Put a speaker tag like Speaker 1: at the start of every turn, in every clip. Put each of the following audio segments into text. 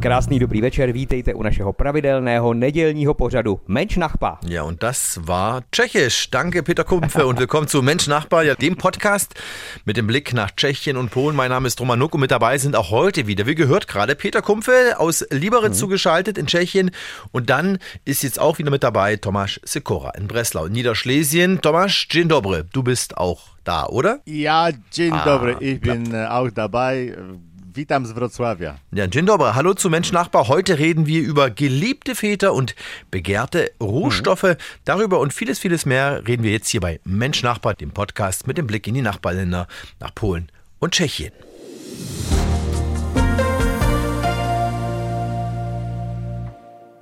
Speaker 1: Krásný dobrý večer, vítejte u našeho pravidelného nedělního pořadu Mensch Nachbar.
Speaker 2: Ja, und das war Tschechisch. Danke, Peter Kumpfe, und willkommen zu Mensch Nachbar, ja, dem Podcast mit dem Blick nach Tschechien und Polen. Mein Name ist Roman Nuck und mit dabei sind auch heute wieder, wie gehört gerade, Peter Kumpfe aus Liberec mhm. zugeschaltet in Tschechien. Und dann ist jetzt auch wieder mit dabei Tomasz Sikora in Breslau, in Niederschlesien. Tomasz, dzień dobry, du bist auch da, oder?
Speaker 3: Ja, dzień ah, dobry, ich bin äh, auch dabei. Witam z Wrocławia.
Speaker 2: Ja, dzień dobry. Hallo zu Mensch Nachbar. Heute reden wir über geliebte Väter und begehrte Rohstoffe. Mhm. Darüber und vieles, vieles mehr reden wir jetzt hier bei Mensch Nachbar, dem Podcast mit dem Blick in die Nachbarländer nach Polen und Tschechien.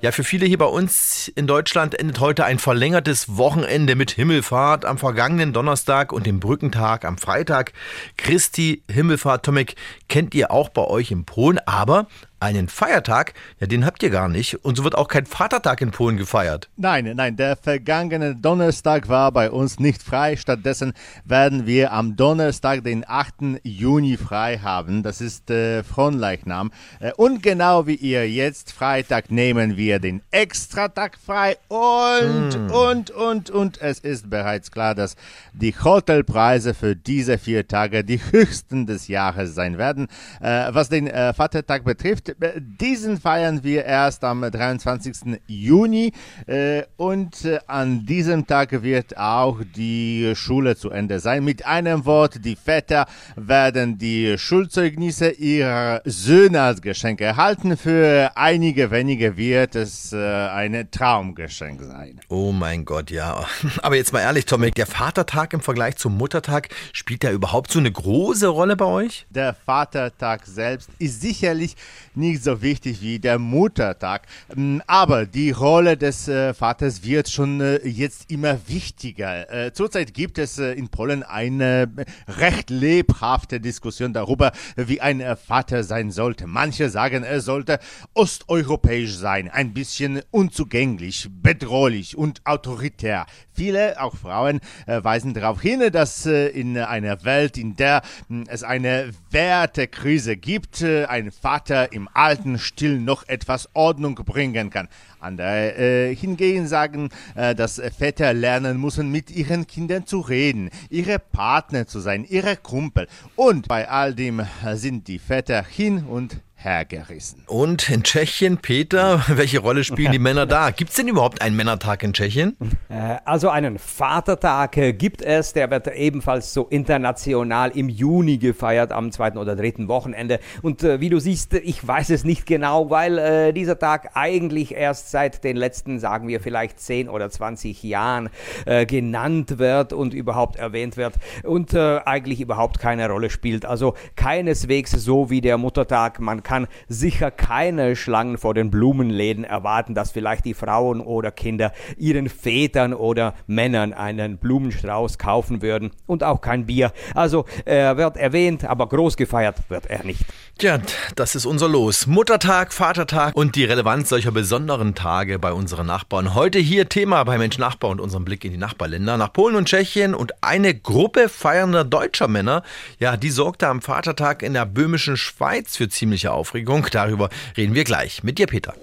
Speaker 2: Ja, für viele hier bei uns in Deutschland endet heute ein verlängertes Wochenende mit Himmelfahrt am vergangenen Donnerstag und dem Brückentag am Freitag. Christi Himmelfahrt, Tomek, kennt ihr auch bei euch in Polen, aber einen Feiertag, ja, den habt ihr gar nicht. Und so wird auch kein Vatertag in Polen gefeiert.
Speaker 3: Nein, nein, der vergangene Donnerstag war bei uns nicht frei. Stattdessen werden wir am Donnerstag, den 8. Juni, frei haben. Das ist äh, Fronleichnam. Äh, und genau wie ihr jetzt Freitag nehmen wir den Extratag frei. Und, mm. und, und, und es ist bereits klar, dass die Hotelpreise für diese vier Tage die höchsten des Jahres sein werden. Äh, was den äh, Vatertag betrifft, diesen feiern wir erst am 23. Juni äh, und äh, an diesem Tag wird auch die Schule zu Ende sein. Mit einem Wort, die Väter werden die Schulzeugnisse ihrer Söhne als Geschenk erhalten. Für einige wenige wird es äh, ein Traumgeschenk sein.
Speaker 2: Oh mein Gott, ja. Aber jetzt mal ehrlich, Tomek, der Vatertag im Vergleich zum Muttertag, spielt der überhaupt so eine große Rolle bei euch?
Speaker 3: Der Vatertag selbst ist sicherlich nicht so wichtig wie der Muttertag. Mm, aber die Rolle des äh, Vaters wird schon äh, jetzt immer wichtiger. Äh, zurzeit gibt es in Polen eine recht lebhafte Diskussion darüber, wie ein Vater sein sollte. Manche sagen, er sollte osteuropäisch sein, ein bisschen unzugänglich, bedrohlich und autoritär. Viele, auch Frauen, weisen darauf hin, dass in einer Welt, in der hm, es eine Wertekrise gibt, ein Vater im alten Stil noch etwas Ordnung bringen kann. Andere äh, hingegen sagen, äh, dass Väter lernen müssen, mit ihren Kindern zu reden, ihre Partner zu sein, ihre Kumpel. Und bei all dem sind die Väter hin und hergerissen.
Speaker 2: Und in Tschechien, Peter, welche Rolle spielen die Männer da? Gibt es denn überhaupt einen Männertag in Tschechien?
Speaker 1: Äh, also einen Vatertag äh, gibt es, der wird ebenfalls so international im Juni gefeiert, am zweiten oder dritten Wochenende. Und äh, wie du siehst, ich weiß es nicht genau, weil dieser Tag eigentlich erst seit den letzten, sagen wir vielleicht 10 oder 20 Jahren genannt wird und überhaupt erwähnt wird und eigentlich überhaupt keine Rolle spielt. Also keineswegs so wie der Muttertag. Man kann sicher keine Schlangen vor den Blumenläden erwarten, dass vielleicht die Frauen oder Kinder ihren Vätern oder Männern einen Blumenstrauß kaufen würden und auch kein Bier. Also er wird erwähnt, aber groß gefeiert wird er nicht.
Speaker 2: Tja, das ist unser Los. Muttertag, Vatertag und die Relevanz solcher besonderen Tage bei unseren Nachbarn. Heute hier Thema bei Mensch Nachbar und unserem Blick in die Nachbarländer nach Polen und Tschechien und eine Gruppe feiernder deutscher Männer, ja, die sorgte am Vatertag in der böhmischen Schweiz für ziemliche Aufregung. Darüber reden wir gleich mit dir, Peter.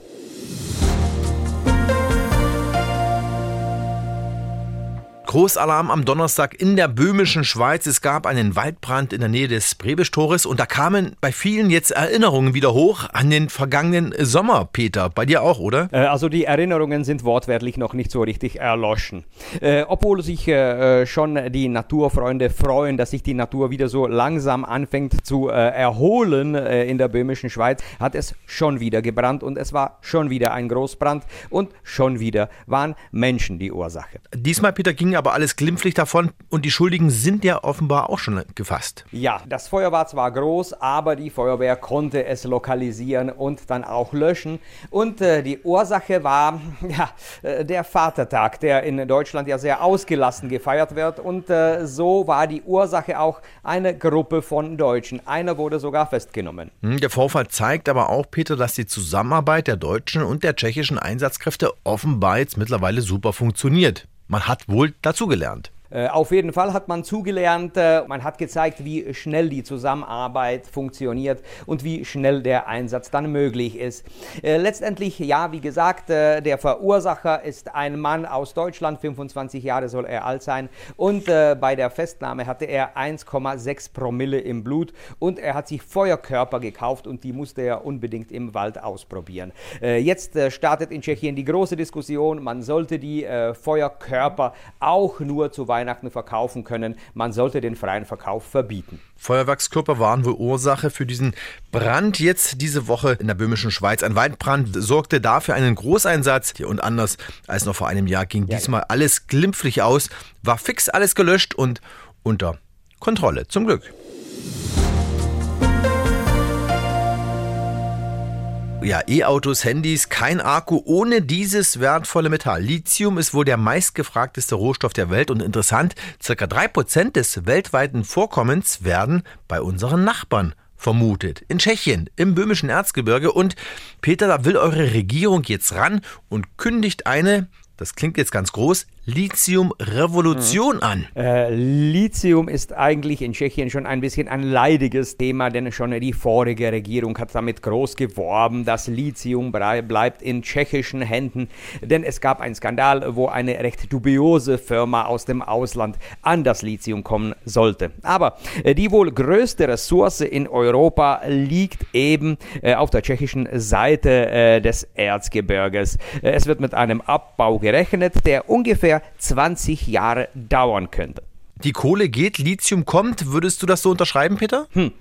Speaker 2: Großalarm am Donnerstag in der böhmischen Schweiz. Es gab einen Waldbrand in der Nähe des Brebestores und da kamen bei vielen jetzt Erinnerungen wieder hoch an den vergangenen Sommer, Peter. Bei dir auch, oder?
Speaker 1: Äh, also die Erinnerungen sind wortwörtlich noch nicht so richtig erloschen. Äh, obwohl sich äh, schon die Naturfreunde freuen, dass sich die Natur wieder so langsam anfängt zu äh, erholen in der böhmischen Schweiz, hat es schon wieder gebrannt und es war schon wieder ein Großbrand und schon wieder waren Menschen die Ursache.
Speaker 2: Diesmal, Peter, ging ja aber alles glimpflich davon und die Schuldigen sind ja offenbar auch schon gefasst.
Speaker 1: Ja, das Feuer war zwar groß, aber die Feuerwehr konnte es lokalisieren und dann auch löschen. Und äh, die Ursache war ja, äh, der Vatertag, der in Deutschland ja sehr ausgelassen gefeiert wird. Und äh, so war die Ursache auch eine Gruppe von Deutschen. Einer wurde sogar festgenommen.
Speaker 2: Hm, der Vorfall zeigt aber auch, Peter, dass die Zusammenarbeit der deutschen und der tschechischen Einsatzkräfte offenbar jetzt mittlerweile super funktioniert. Man hat wohl dazugelernt.
Speaker 1: Äh, auf jeden Fall hat man zugelernt, äh, man hat gezeigt, wie schnell die Zusammenarbeit funktioniert und wie schnell der Einsatz dann möglich ist. Äh, letztendlich, ja, wie gesagt, der Verursacher ist ein Mann aus Deutschland, 25 Jahre soll er alt sein und bei der Festnahme hatte er 1,6 Promille im Blut und er hat sich Feuerkörper gekauft und die musste er unbedingt im Wald ausprobieren. Jetzt startet in Tschechien die große Diskussion, man sollte die Feuerkörper auch nur zu Weihnachten verkaufen können. Man sollte den freien Verkauf verbieten.
Speaker 2: Feuerwerkskörper waren wohl Ursache für diesen Brand jetzt diese Woche in der böhmischen Schweiz. Ein Waldbrand sorgte dafür einen Großeinsatz. Und anders als noch vor einem Jahr ging ja, diesmal alles glimpflich aus, war fix alles gelöscht und unter Kontrolle. Zum Glück. Ja, E-Autos, Handys, kein Akku ohne dieses wertvolle Metall. Lithium ist wohl der meistgefragteste Rohstoff der Welt und interessant, circa 3% des weltweiten Vorkommens werden bei unseren Nachbarn vermutet. In Tschechien, im böhmischen Erzgebirge. Und Peter, da will eure Regierung jetzt ran und kündigt eine, das klingt jetzt ganz groß, Lithium-Revolution an.
Speaker 1: Äh, Lithium ist eigentlich in Tschechien schon ein bisschen ein leidiges Thema, denn schon die vorige Regierung hat damit groß geworben, dass Lithium bleibt in tschechischen Händen, denn es gab einen Skandal, wo eine recht dubiose Firma aus dem Ausland an das Lithium kommen sollte. Aber äh, die wohl größte Ressource in Europa liegt eben äh, auf der tschechischen Seite äh, des Erzgebirges. Es wird mit einem Abbau gerechnet, der ungefähr 20 Jahre dauern könnte.
Speaker 2: Die Kohle geht, Lithium kommt. Würdest du das so unterschreiben, Peter? Hm.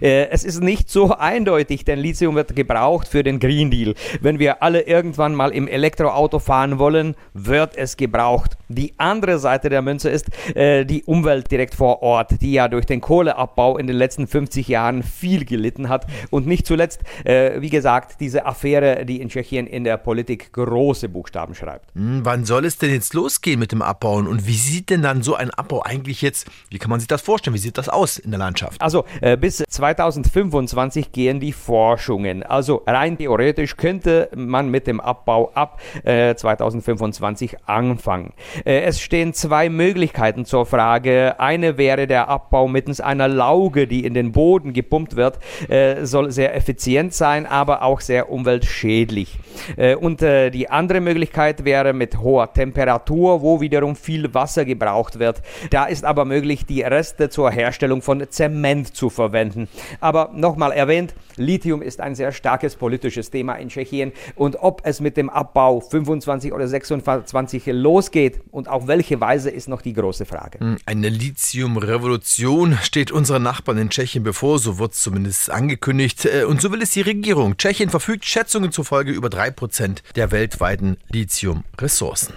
Speaker 1: Äh, es ist nicht so eindeutig, denn Lithium wird gebraucht für den Green Deal. Wenn wir alle irgendwann mal im Elektroauto fahren wollen, wird es gebraucht. Die andere Seite der Münze ist äh, die Umwelt direkt vor Ort, die ja durch den Kohleabbau in den letzten 50 Jahren viel gelitten hat. Und nicht zuletzt, äh, wie gesagt, diese Affäre, die in Tschechien in der Politik große Buchstaben schreibt.
Speaker 2: Hm, wann soll es denn jetzt losgehen mit dem Abbauen? Und wie sieht denn dann so ein Abbau eigentlich eigentlich jetzt, wie kann man sich das vorstellen? Wie sieht das aus in der Landschaft?
Speaker 1: Also äh, bis 2025 gehen die Forschungen. Also rein theoretisch könnte man mit dem Abbau ab äh, 2025 anfangen. Äh, es stehen zwei Möglichkeiten zur Frage. Eine wäre der Abbau mittels einer Lauge, die in den Boden gepumpt wird, äh, soll sehr effizient sein, aber auch sehr umweltschädlich. Äh, und äh, die andere Möglichkeit wäre mit hoher Temperatur, wo wiederum viel Wasser gebraucht wird. Da ist aber möglich, die Reste zur Herstellung von Zement zu verwenden. Aber nochmal erwähnt, Lithium ist ein sehr starkes politisches Thema in Tschechien und ob es mit dem Abbau 25 oder 26 losgeht und auf welche Weise ist noch die große Frage. Hm,
Speaker 2: eine Lithium-Revolution steht unseren Nachbarn in Tschechien bevor, so wird es zumindest angekündigt. Äh, und so will es die Regierung. Tschechien verfügt Schätzungen zufolge über 3% der weltweiten Lithium-Ressourcen.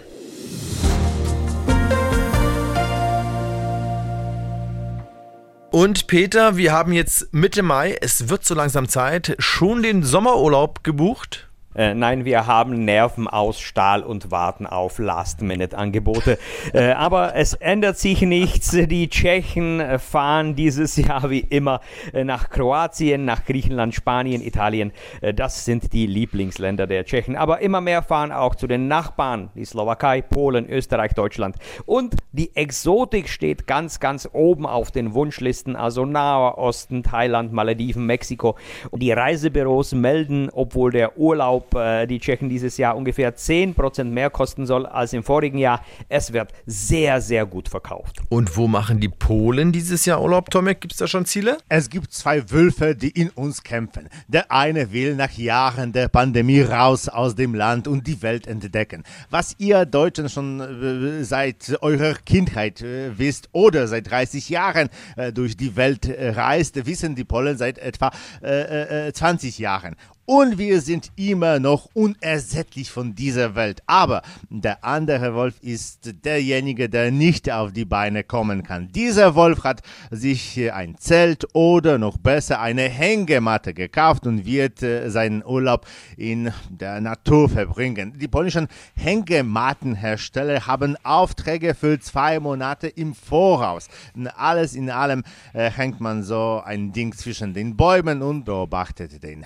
Speaker 2: Und Peter, wir haben jetzt Mitte Mai, es wird so langsam Zeit, schon den Sommerurlaub gebucht?
Speaker 1: Äh, nein, wir haben Nerven aus Stahl und warten auf Last-Minute-Angebote. äh, aber es ändert sich nichts. Die Tschechen fahren dieses Jahr wie immer äh, nach Kroatien, nach Griechenland, Spanien, Italien. Äh, das sind die Lieblingsländer der Tschechen. Aber immer mehr fahren auch zu den Nachbarn, die Slowakei, Polen, Österreich, Deutschland. Und die Exotik steht ganz, ganz oben auf den Wunschlisten. Also Naher Osten, Thailand, Malediven, Mexiko. Und die Reisebüros melden, obwohl der Urlaub ob äh, die Tschechen dieses Jahr ungefähr 10% mehr kosten soll als im vorigen Jahr. Es wird sehr, sehr gut verkauft.
Speaker 2: Und wo machen die Polen dieses Jahr Urlaub, Tomek? Gibt es da schon Ziele?
Speaker 3: Es gibt zwei Wölfe, die in uns kämpfen. Der eine will nach Jahren der Pandemie raus aus dem Land und die Welt entdecken. Was ihr Deutschen schon äh, seit eurer Kindheit äh, wisst oder seit 30 Jahren äh, durch die Welt äh, reist, wissen die Polen seit etwa 20 äh, Jahren. Und wir sind immer noch unersättlich von dieser Welt. Aber der andere Wolf ist derjenige, der nicht auf die Beine kommen kann. Dieser Wolf hat sich ein Zelt oder noch besser eine Hängematte gekauft und wird äh, seinen Urlaub in der Natur verbringen. Die polnischen Hängemattenhersteller haben Aufträge für zwei Monate im Voraus. Alles in allem äh, hängt man so ein Ding zwischen den Bäumen und beobachtet den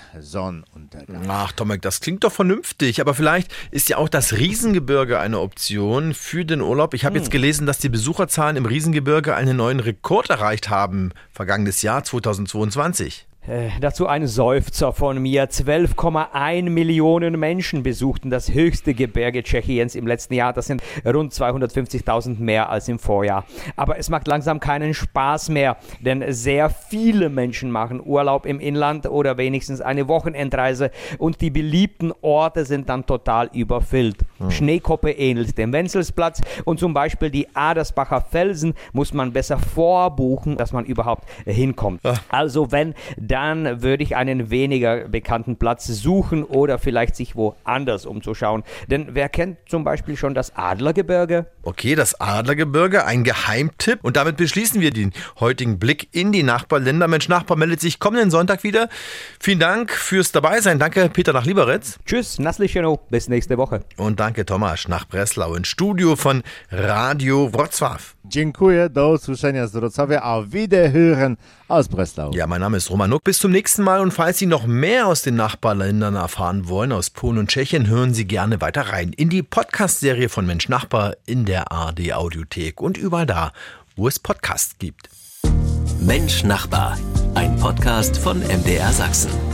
Speaker 3: Sonnenuntergang.
Speaker 2: Ach, Tomek, das klingt doch vernünftig, aber vielleicht ist ja auch das Riesengebirge eine Option für den Urlaub. Ich habe hm. jetzt gelesen, dass die Besucherzahlen im Riesengebirge einen neuen Rekord erreicht haben, vergangenes Jahr 2022.
Speaker 1: Äh, dazu ein Seufzer von mir. 12,1 Millionen Menschen besuchten das höchste Gebirge Tschechiens im letzten Jahr. Das sind rund 250.000 mehr als im Vorjahr. Aber es macht langsam keinen Spaß mehr, denn sehr viele Menschen machen Urlaub im Inland oder wenigstens eine Wochenendreise und die beliebten Orte sind dann total überfüllt. Hm. Schneekoppe ähnelt dem Wenzelsplatz und zum Beispiel die Adersbacher Felsen muss man besser vorbuchen, dass man überhaupt hinkommt. Ach. Also wenn dann würde ich einen weniger bekannten Platz suchen oder vielleicht sich woanders umzuschauen. Denn wer kennt zum Beispiel schon das Adlergebirge?
Speaker 2: Okay, das Adlergebirge, ein Geheimtipp. Und damit beschließen wir den heutigen Blick in die Nachbarländer. Mensch, Nachbar meldet sich kommenden Sonntag wieder. Vielen Dank fürs Dabeisein. Danke, Peter nach Lieberitz.
Speaker 1: Tschüss, Naslicheno. Bis nächste Woche.
Speaker 2: Und danke, Tomasz nach Breslau ins Studio von Radio Wrocław.
Speaker 3: Dziękuję, do usłyszenia z Wrocławia. Auf Wiederhören aus Breslau.
Speaker 2: Ja, mein Name ist Roman Nuck. Bis zum nächsten Mal. Und falls Sie noch mehr aus den Nachbarländern erfahren wollen, aus Polen und Tschechien, hören Sie gerne weiter rein in die Podcast-Serie von Mensch Nachbar in der ARD Audiothek und überall da, wo es Podcasts gibt.
Speaker 4: Mensch Nachbar, ein Podcast von MDR Sachsen.